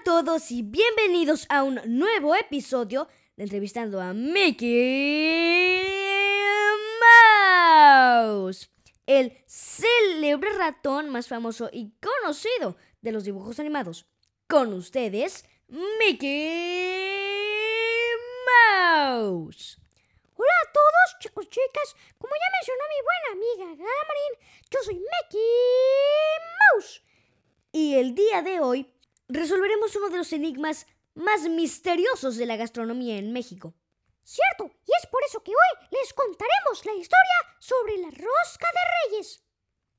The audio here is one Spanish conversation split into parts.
a todos y bienvenidos a un nuevo episodio de Entrevistando a Mickey Mouse, el célebre ratón más famoso y conocido de los dibujos animados. Con ustedes, Mickey Mouse. Hola a todos, chicos, chicas. Como ya mencionó mi buena amiga Gala yo soy Mickey Mouse. Y el día de hoy resolveremos uno de los enigmas más misteriosos de la gastronomía en México. Cierto, y es por eso que hoy les contaremos la historia sobre la rosca de reyes.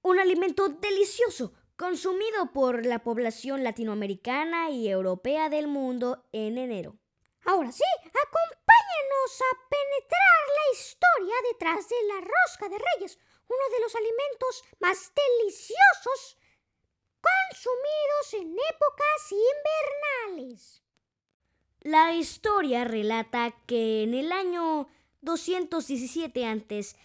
Un alimento delicioso consumido por la población latinoamericana y europea del mundo en enero. Ahora sí, acompáñenos a penetrar la historia detrás de la rosca de reyes, uno de los alimentos más deliciosos consumidos en épocas invernales. La historia relata que en el año 217 a.C.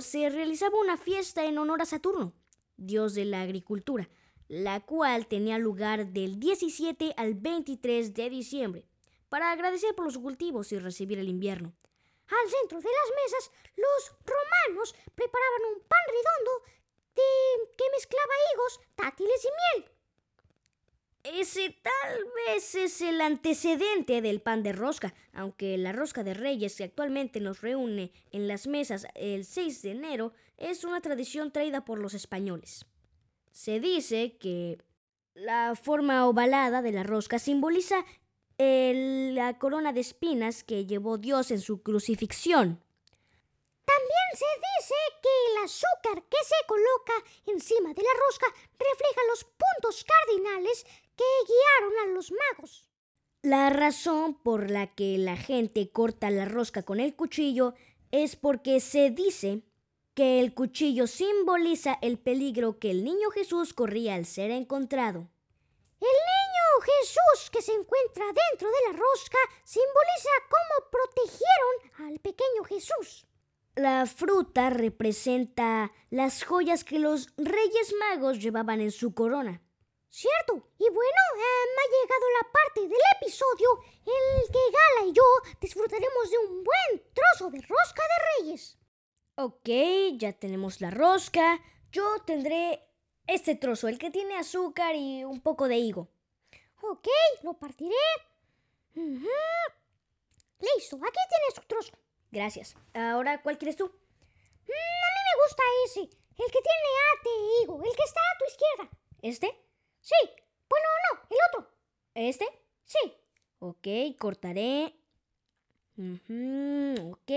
se realizaba una fiesta en honor a Saturno, dios de la agricultura, la cual tenía lugar del 17 al 23 de diciembre, para agradecer por los cultivos y recibir el invierno. Al centro de las mesas, los romanos preparaban un pan redondo mezclaba higos, dátiles y miel. Ese tal vez es el antecedente del pan de rosca, aunque la rosca de reyes que actualmente nos reúne en las mesas el 6 de enero es una tradición traída por los españoles. Se dice que la forma ovalada de la rosca simboliza la corona de espinas que llevó Dios en su crucifixión. También se dice que azúcar que se coloca encima de la rosca refleja los puntos cardinales que guiaron a los magos. La razón por la que la gente corta la rosca con el cuchillo es porque se dice que el cuchillo simboliza el peligro que el niño Jesús corría al ser encontrado. El niño Jesús que se encuentra dentro de la rosca simboliza cómo protegieron al pequeño Jesús. La fruta representa las joyas que los reyes magos llevaban en su corona. Cierto, y bueno, me ha llegado la parte del episodio en el que Gala y yo disfrutaremos de un buen trozo de rosca de reyes. Ok, ya tenemos la rosca. Yo tendré este trozo, el que tiene azúcar y un poco de higo. Ok, lo partiré. Listo, aquí tienes tu trozo. Gracias. Ahora, ¿cuál quieres tú? Mm, a mí me gusta ese, el que tiene ate e higo, el que está a tu izquierda. ¿Este? Sí. Bueno, no, el otro. ¿Este? Sí. Ok, cortaré. ok.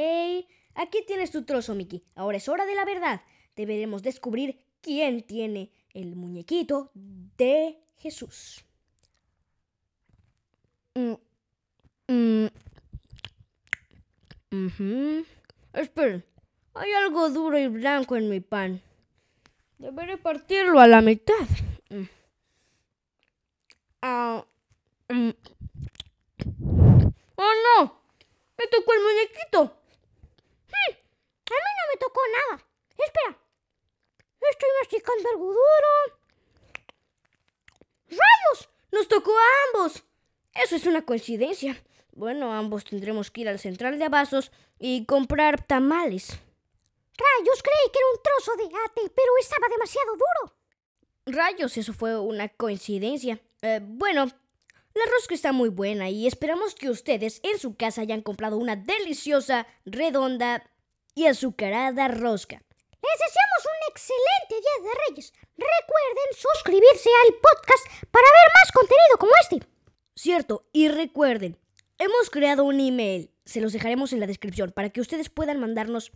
Aquí tienes tu trozo, Mickey. Ahora es hora de la verdad. Deberemos descubrir quién tiene el muñequito de Jesús. Mm, mm. Esperen, hay algo duro y blanco en mi pan. Deberé partirlo a la mitad. Mm. Ah, mm. ¡Oh no! ¡Me tocó el muñequito! A mí no me tocó nada. Espera. Estoy masticando algo duro. ¡Rayos! ¡Nos tocó a ambos! Eso es una coincidencia. Bueno, ambos tendremos que ir al central de abastos y comprar tamales. Rayos, creí que era un trozo de ate, pero estaba demasiado duro. Rayos, eso fue una coincidencia. Eh, bueno, la rosca está muy buena y esperamos que ustedes en su casa hayan comprado una deliciosa, redonda y azucarada rosca. Les deseamos un excelente Día de Reyes. Recuerden suscribirse al podcast para ver más contenido como este. Cierto, y recuerden, Hemos creado un email, se los dejaremos en la descripción para que ustedes puedan mandarnos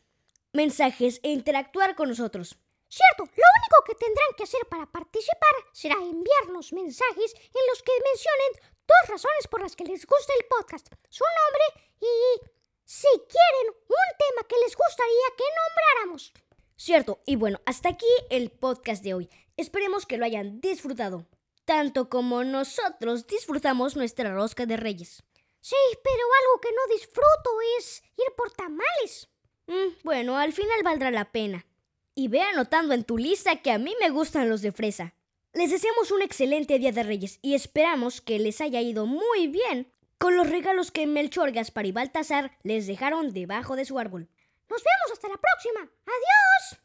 mensajes e interactuar con nosotros. Cierto, lo único que tendrán que hacer para participar será enviarnos mensajes en los que mencionen dos razones por las que les gusta el podcast, su nombre y si quieren un tema que les gustaría que nombráramos. Cierto, y bueno, hasta aquí el podcast de hoy. Esperemos que lo hayan disfrutado, tanto como nosotros disfrutamos nuestra rosca de reyes. Sí, pero algo que no disfruto es ir por tamales. Mm, bueno, al final valdrá la pena. Y ve anotando en tu lista que a mí me gustan los de fresa. Les deseamos un excelente Día de Reyes y esperamos que les haya ido muy bien con los regalos que Melchor, Gaspar y Baltasar les dejaron debajo de su árbol. Nos vemos hasta la próxima. Adiós.